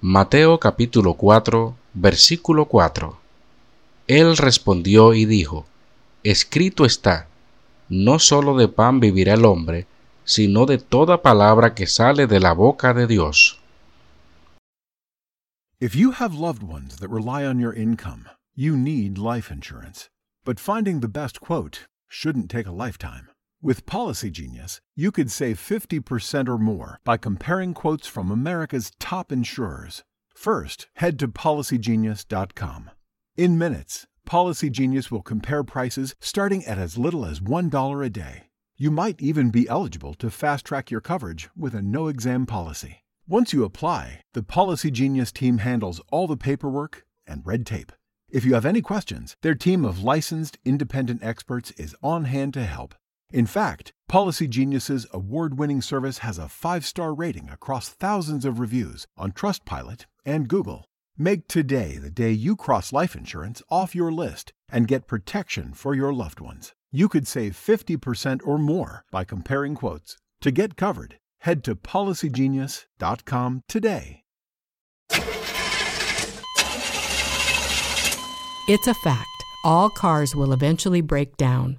Mateo capítulo 4, versículo 4. Él respondió y dijo, Escrito está, no sólo de pan vivirá el hombre, sino de toda palabra que sale de la boca de Dios. If you have loved ones that rely on your income, you need life insurance. But finding the best quote shouldn't take a lifetime. With Policy Genius, you could save 50% or more by comparing quotes from America's top insurers. First, head to policygenius.com. In minutes, Policy Genius will compare prices starting at as little as $1 a day. You might even be eligible to fast track your coverage with a no exam policy. Once you apply, the Policy Genius team handles all the paperwork and red tape. If you have any questions, their team of licensed independent experts is on hand to help. In fact, Policy Genius's award-winning service has a 5-star rating across thousands of reviews on Trustpilot and Google. Make today the day you cross life insurance off your list and get protection for your loved ones. You could save 50% or more by comparing quotes. To get covered, head to policygenius.com today. It's a fact. All cars will eventually break down.